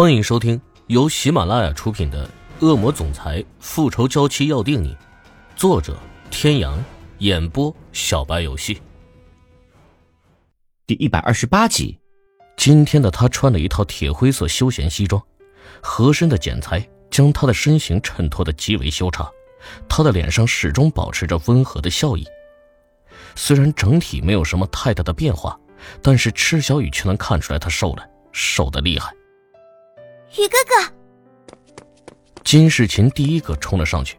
欢迎收听由喜马拉雅出品的《恶魔总裁复仇娇妻要定你》，作者：天阳，演播：小白游戏。第一百二十八集。今天的他穿了一套铁灰色休闲西装，合身的剪裁将他的身形衬托的极为修长，他的脸上始终保持着温和的笑意。虽然整体没有什么太大的变化，但是池小雨却能看出来他瘦了，瘦的厉害。雨哥哥，金世琴第一个冲了上去，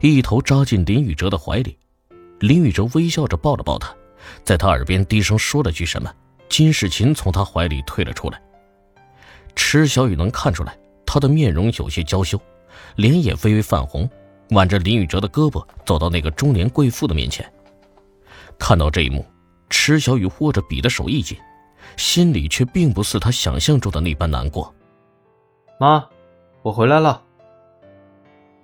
一头扎进林宇哲的怀里。林宇哲微笑着抱了抱他，在他耳边低声说了句什么。金世琴从他怀里退了出来。池小雨能看出来，他的面容有些娇羞，脸也微微泛红，挽着林宇哲的胳膊走到那个中年贵妇的面前。看到这一幕，池小雨握着笔的手一紧，心里却并不似他想象中的那般难过。妈，我回来了。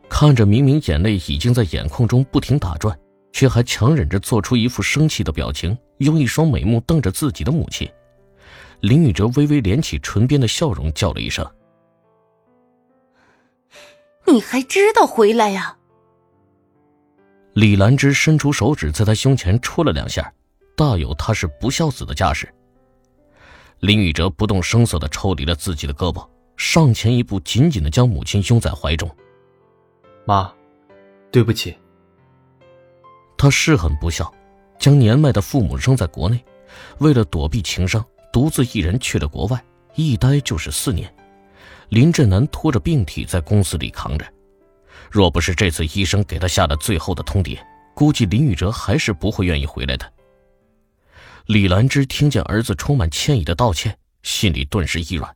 看着明明眼泪已经在眼眶中不停打转，却还强忍着做出一副生气的表情，用一双美目瞪着自己的母亲，林宇哲微微敛起唇边的笑容，叫了一声：“你还知道回来呀？”李兰芝伸出手指在他胸前戳了两下，大有他是不孝子的架势。林宇哲不动声色的抽离了自己的胳膊。上前一步，紧紧的将母亲拥在怀中。妈，对不起。他是很不孝，将年迈的父母扔在国内，为了躲避情伤，独自一人去了国外，一待就是四年。林振南拖着病体在公司里扛着，若不是这次医生给他下了最后的通牒，估计林宇哲还是不会愿意回来的。李兰芝听见儿子充满歉意的道歉，心里顿时一软。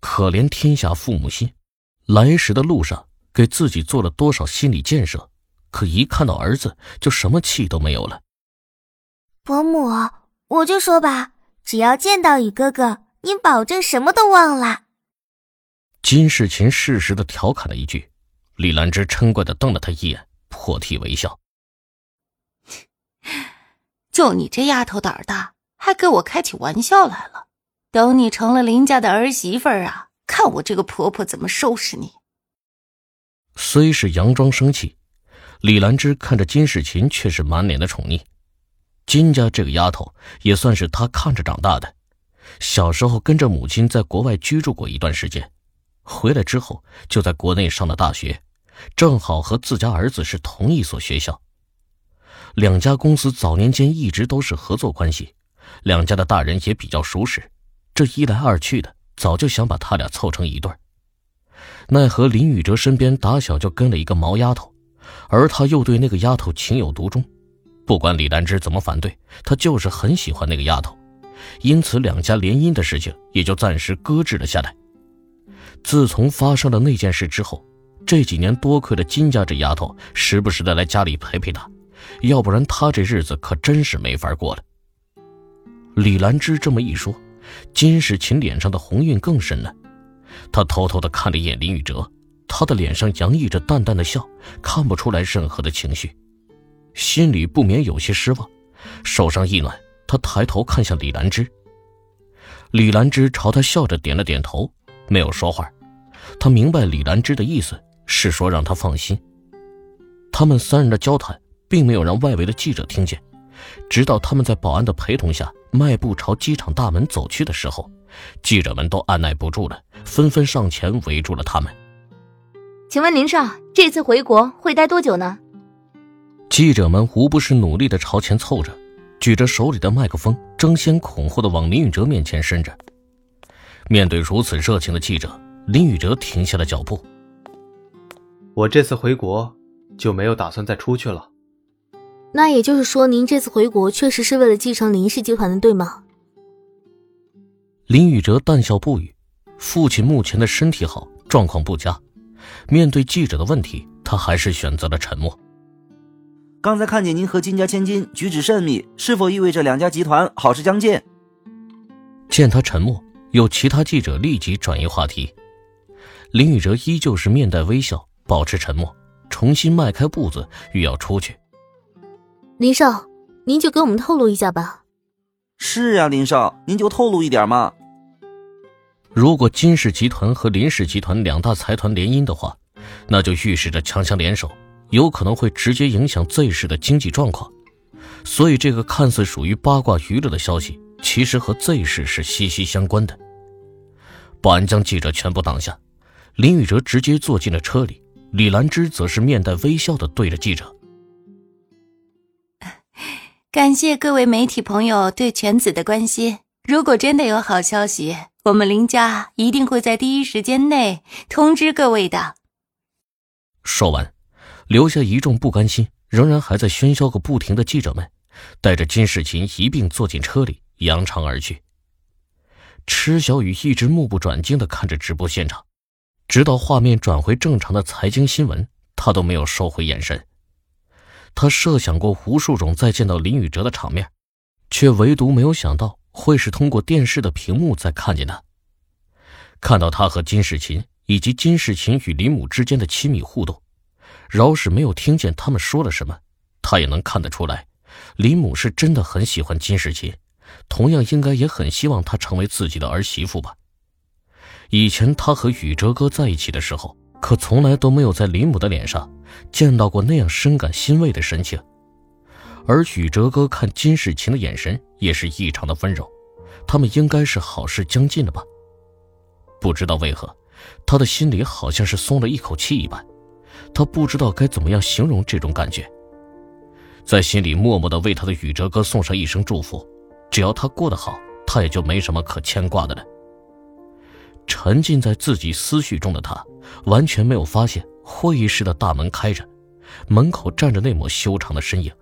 可怜天下父母心，来时的路上给自己做了多少心理建设，可一看到儿子就什么气都没有了。伯母，我就说吧，只要见到宇哥哥，您保证什么都忘了。金世琴适时的调侃了一句，李兰芝嗔怪的瞪了他一眼，破涕为笑：“ 就你这丫头胆大，还给我开起玩笑来了。”等你成了林家的儿媳妇儿啊，看我这个婆婆怎么收拾你！虽是佯装生气，李兰芝看着金世琴却是满脸的宠溺。金家这个丫头也算是她看着长大的，小时候跟着母亲在国外居住过一段时间，回来之后就在国内上了大学，正好和自家儿子是同一所学校。两家公司早年间一直都是合作关系，两家的大人也比较熟识。这一来二去的，早就想把他俩凑成一对奈何林宇哲身边打小就跟了一个毛丫头，而他又对那个丫头情有独钟。不管李兰芝怎么反对，他就是很喜欢那个丫头，因此两家联姻的事情也就暂时搁置了下来。自从发生了那件事之后，这几年多亏了金家这丫头时不时的来家里陪陪他，要不然他这日子可真是没法过了。李兰芝这么一说。金世琴脸上的红晕更深了，他偷偷的看了一眼林宇哲，他的脸上洋溢着淡淡的笑，看不出来任何的情绪，心里不免有些失望，手上一暖，他抬头看向李兰芝。李兰芝朝他笑着点了点头，没有说话，他明白李兰芝的意思是说让他放心。他们三人的交谈并没有让外围的记者听见。直到他们在保安的陪同下迈步朝机场大门走去的时候，记者们都按耐不住了，纷纷上前围住了他们。请问林少，这次回国会待多久呢？记者们无不是努力的朝前凑着，举着手里的麦克风，争先恐后的往林宇哲面前伸着。面对如此热情的记者，林宇哲停下了脚步。我这次回国就没有打算再出去了。那也就是说，您这次回国确实是为了继承林氏集团的，对吗？林宇哲淡笑不语。父亲目前的身体好，状况不佳。面对记者的问题，他还是选择了沉默。刚才看见您和金家千金举止甚密，是否意味着两家集团好事将近？见他沉默，有其他记者立即转移话题。林宇哲依旧是面带微笑，保持沉默，重新迈开步子，欲要出去。林少，您就给我们透露一下吧。是啊，林少，您就透露一点嘛。如果金氏集团和林氏集团两大财团联姻的话，那就预示着强强联手，有可能会直接影响 Z 市的经济状况。所以，这个看似属于八卦娱乐的消息，其实和 Z 市是息息相关的。保安将记者全部挡下，林宇哲直接坐进了车里，李兰芝则是面带微笑的对着记者：“感谢各位媒体朋友对犬子的关心。如果真的有好消息，我们林家一定会在第一时间内通知各位的。”说完，留下一众不甘心。仍然还在喧嚣个不停的记者们，带着金世琴一并坐进车里，扬长而去。池小雨一直目不转睛的看着直播现场，直到画面转回正常的财经新闻，他都没有收回眼神。他设想过无数种再见到林宇哲的场面，却唯独没有想到会是通过电视的屏幕再看见他。看到他和金世琴以及金世琴与林母之间的亲密互动。饶是没有听见他们说了什么，他也能看得出来，林母是真的很喜欢金世琴，同样应该也很希望她成为自己的儿媳妇吧。以前他和宇哲哥在一起的时候，可从来都没有在林母的脸上见到过那样深感欣慰的神情，而宇哲哥看金世琴的眼神也是异常的温柔，他们应该是好事将近了吧？不知道为何，他的心里好像是松了一口气一般。他不知道该怎么样形容这种感觉，在心里默默的为他的宇哲哥送上一声祝福。只要他过得好，他也就没什么可牵挂的了。沉浸在自己思绪中的他，完全没有发现会议室的大门开着，门口站着那抹修长的身影。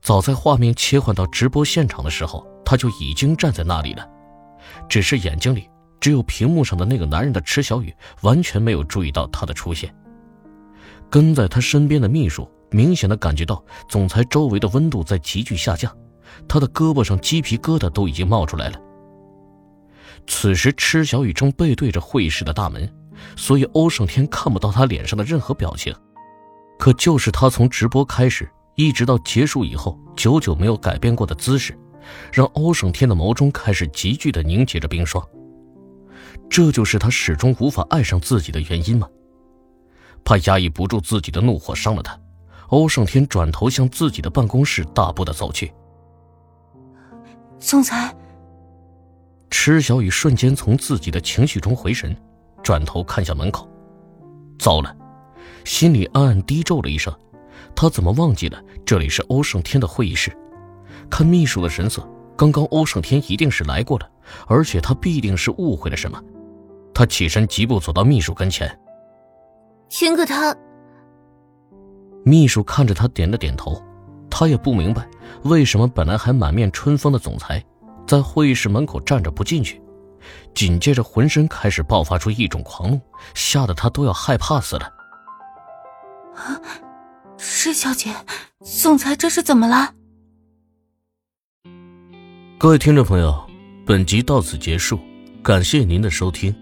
早在画面切换到直播现场的时候，他就已经站在那里了，只是眼睛里只有屏幕上的那个男人的池小雨，完全没有注意到他的出现。跟在他身边的秘书明显的感觉到总裁周围的温度在急剧下降，他的胳膊上鸡皮疙瘩都已经冒出来了。此时，池小雨正背对着会议室的大门，所以欧胜天看不到他脸上的任何表情。可就是他从直播开始一直到结束以后，久久没有改变过的姿势，让欧胜天的眸中开始急剧的凝结着冰霜。这就是他始终无法爱上自己的原因吗？怕压抑不住自己的怒火伤了他，欧胜天转头向自己的办公室大步的走去。总裁，池小雨瞬间从自己的情绪中回神，转头看向门口，糟了，心里暗暗低咒了一声，他怎么忘记了这里是欧胜天的会议室？看秘书的神色，刚刚欧胜天一定是来过了，而且他必定是误会了什么。他起身疾步走到秘书跟前。轩哥，他秘书看着他点了点头，他也不明白为什么本来还满面春风的总裁，在会议室门口站着不进去，紧接着浑身开始爆发出一种狂怒，吓得他都要害怕死了。啊，施小姐，总裁这是怎么了？各位听众朋友，本集到此结束，感谢您的收听。